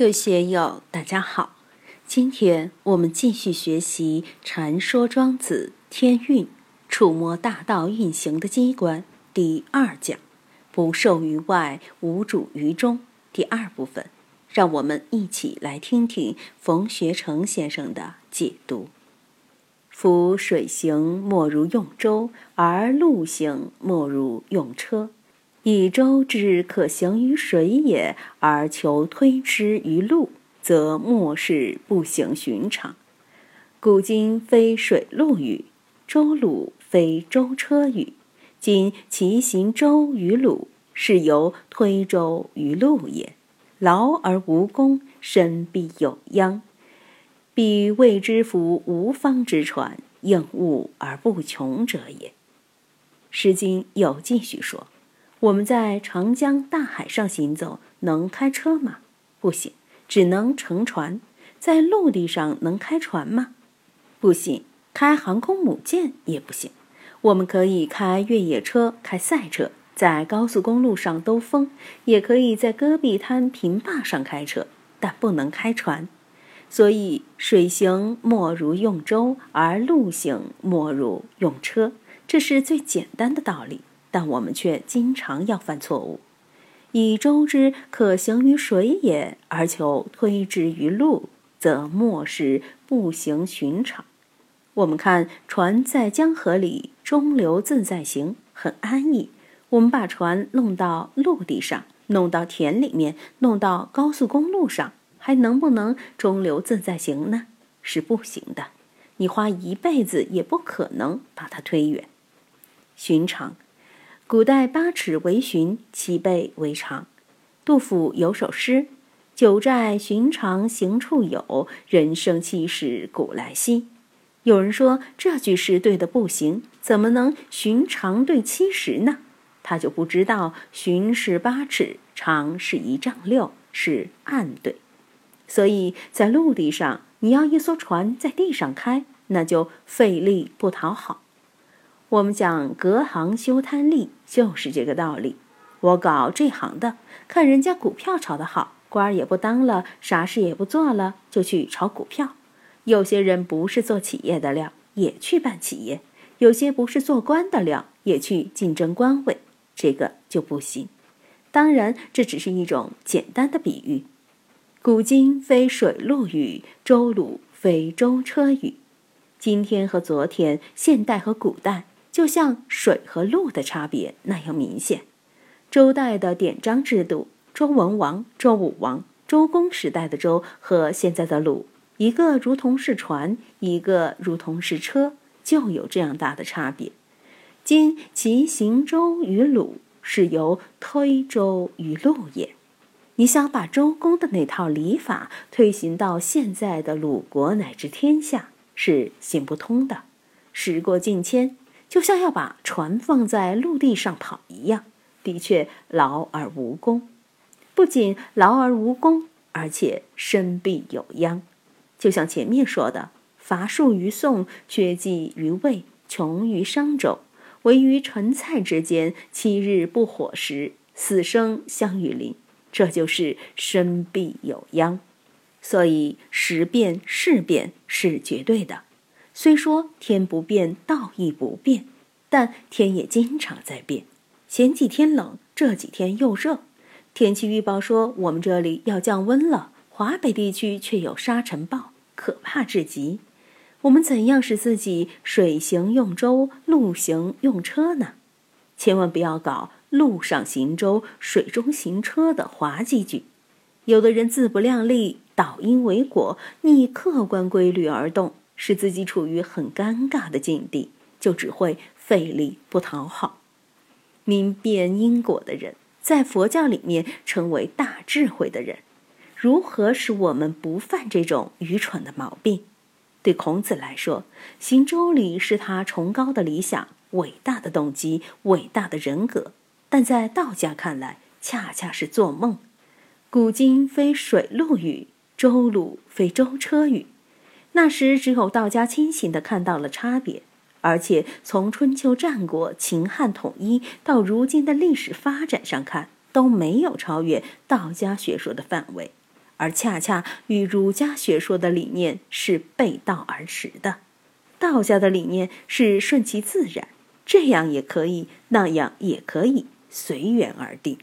各位学友，大家好。今天我们继续学习《禅说庄子天运》，触摸大道运行的机关第二讲“不受于外，无主于中”第二部分。让我们一起来听听冯学成先生的解读：“夫水行，莫如用舟；而陆行，莫如用车。”以舟之可行于水也，而求推之于陆，则莫是不行寻常。古今非水陆语，舟橹非舟车语。今其行舟于橹，是由推舟于陆也。劳而无功，身必有殃。彼谓之夫无方之船，应物而不穷者也。《诗经》又继续说。我们在长江大海上行走，能开车吗？不行，只能乘船。在陆地上能开船吗？不行，开航空母舰也不行。我们可以开越野车、开赛车，在高速公路上兜风，也可以在戈壁滩平坝上开车，但不能开船。所以，水行莫如用舟，而陆行莫如用车，这是最简单的道理。但我们却经常要犯错误，以舟之可行于水也，而求推之于陆，则莫是不行寻常。我们看船在江河里中流自在行，很安逸。我们把船弄到陆地上，弄到田里面，弄到高速公路上，还能不能中流自在行呢？是不行的。你花一辈子也不可能把它推远。寻常。古代八尺为寻，七倍为常。杜甫有首诗：“九寨寻常行处有，人生七十古来稀。”有人说这句诗对的不行，怎么能寻常对七十呢？他就不知道寻是八尺，长是一丈六，是暗对。所以在陆地上，你要一艘船在地上开，那就费力不讨好。我们讲隔行修贪利，就是这个道理。我搞这行的，看人家股票炒得好，官儿也不当了，啥事也不做了，就去炒股票。有些人不是做企业的料，也去办企业；有些不是做官的料，也去竞争官位，这个就不行。当然，这只是一种简单的比喻。古今非水陆语，周鲁非舟车语。今天和昨天，现代和古代。就像水和陆的差别那样明显。周代的典章制度，周文王、周武王、周公时代的周和现在的鲁，一个如同是船，一个如同是车，就有这样大的差别。今其行周于鲁，是由推周于陆也。你想把周公的那套礼法推行到现在的鲁国乃至天下，是行不通的。时过境迁。就像要把船放在陆地上跑一样，的确劳而无功。不仅劳而无功，而且身必有殃。就像前面说的：“乏术于宋，缺计于魏，穷于商周，唯于陈蔡之间，七日不火食，死生相与邻。”这就是身必有殃。所以时变事变是绝对的。虽说天不变，道亦不变，但天也经常在变。前几天冷，这几天又热。天气预报说我们这里要降温了，华北地区却有沙尘暴，可怕至极。我们怎样使自己水行用舟，陆行用车呢？千万不要搞陆上行舟，水中行车的滑稽剧。有的人自不量力，倒因为果，逆客观规律而动。使自己处于很尴尬的境地，就只会费力不讨好。明辨因果的人，在佛教里面称为大智慧的人。如何使我们不犯这种愚蠢的毛病？对孔子来说，行周礼是他崇高的理想、伟大的动机、伟大的人格；但在道家看来，恰恰是做梦。古今非水陆语，周鲁非舟车语。那时只有道家清醒地看到了差别，而且从春秋战国、秦汉统一到如今的历史发展上看，都没有超越道家学说的范围。而恰恰与儒家学说的理念是背道而驰的。道家的理念是顺其自然，这样也可以，那样也可以，随缘而定。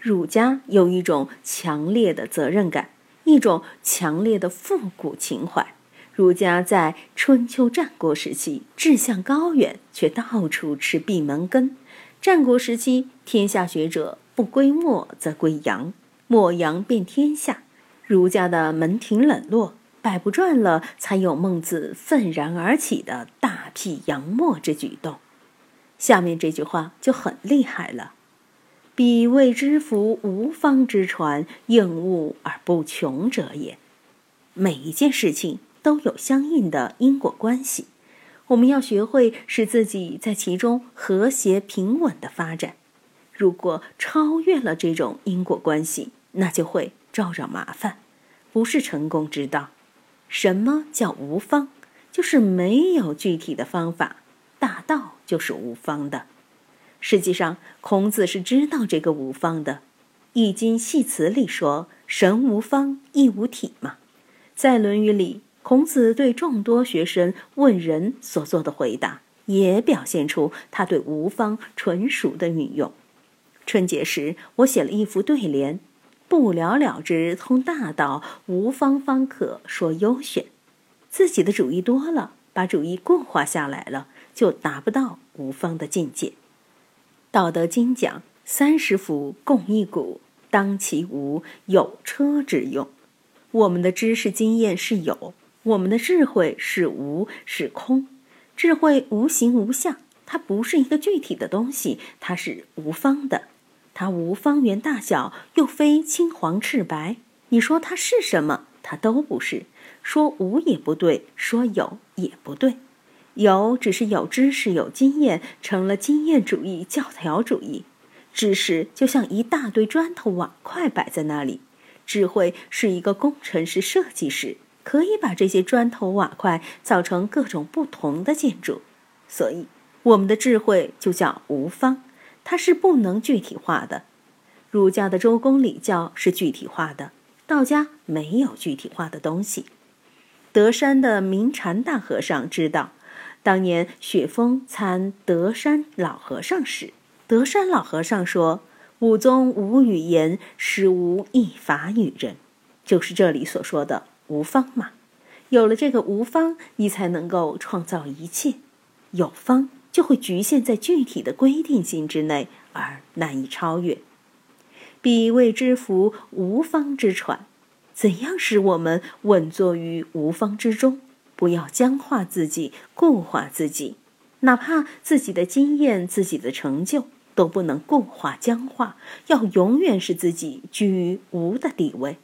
儒家有一种强烈的责任感，一种强烈的复古情怀。儒家在春秋战国时期志向高远，却到处吃闭门羹。战国时期，天下学者不归墨则归杨，墨杨遍天下。儒家的门庭冷落，百不转了，才有孟子愤然而起的大辟杨墨之举动。下面这句话就很厉害了：“彼谓之夫无方之传，应物而不穷者也。”每一件事情。都有相应的因果关系，我们要学会使自己在其中和谐平稳的发展。如果超越了这种因果关系，那就会招惹麻烦，不是成功之道。什么叫无方？就是没有具体的方法。大道就是无方的。实际上，孔子是知道这个无方的，《易经·系辞》里说：“神无方，亦无体”嘛。在《论语》里。孔子对众多学生问人所做的回答，也表现出他对吴方纯熟的运用。春节时，我写了一副对联：“不了了之通大道，无方方可说优选。”自己的主意多了，把主意固化下来了，就达不到无方的境界。《道德经》讲：“三十辐，共一毂，当其无，有车之用。”我们的知识经验是有。我们的智慧是无是空，智慧无形无相，它不是一个具体的东西，它是无方的，它无方圆大小，又非青黄赤白。你说它是什么，它都不是。说无也不对，说有也不对。有只是有知识、有经验，成了经验主义、教条主义。知识就像一大堆砖头瓦块摆在那里，智慧是一个工程师、设计师。可以把这些砖头瓦块造成各种不同的建筑，所以我们的智慧就叫无方，它是不能具体化的。儒家的周公礼教是具体化的，道家没有具体化的东西。德山的明禅大和尚知道，当年雪峰参德山老和尚时，德山老和尚说：“武宗无语言，实无一法与人。”就是这里所说的。无方嘛，有了这个无方，你才能够创造一切。有方就会局限在具体的规定性之内，而难以超越。彼谓之福，无方之传。怎样使我们稳坐于无方之中？不要僵化自己，固化自己，哪怕自己的经验、自己的成就都不能固化僵化，要永远使自己居于无的地位。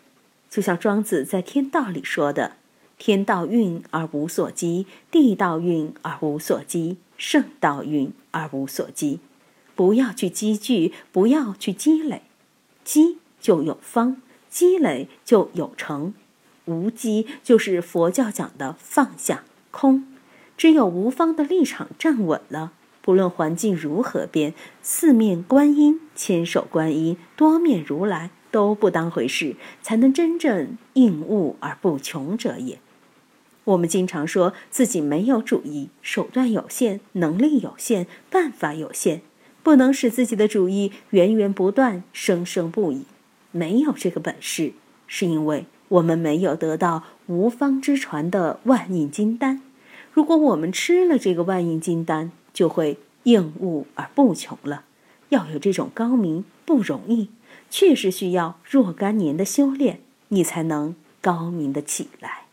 就像庄子在《天道》里说的：“天道运而无所积，地道运而无所积，圣道运而无所积。”不要去积聚，不要去积累，积就有方，积累就有成。无积就是佛教讲的放下空，只有无方的立场站稳了，不论环境如何变，四面观音、千手观音、多面如来。都不当回事，才能真正应物而不穷者也。我们经常说自己没有主意，手段有限，能力有限，办法有限，不能使自己的主意源源不断、生生不已。没有这个本事，是因为我们没有得到无方之传的万应金丹。如果我们吃了这个万应金丹，就会应物而不穷了。要有这种高明不容易。确实需要若干年的修炼，你才能高明的起来。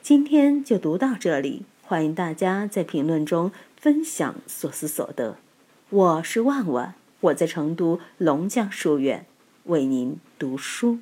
今天就读到这里，欢迎大家在评论中分享所思所得。我是万万，我在成都龙江书院为您读书。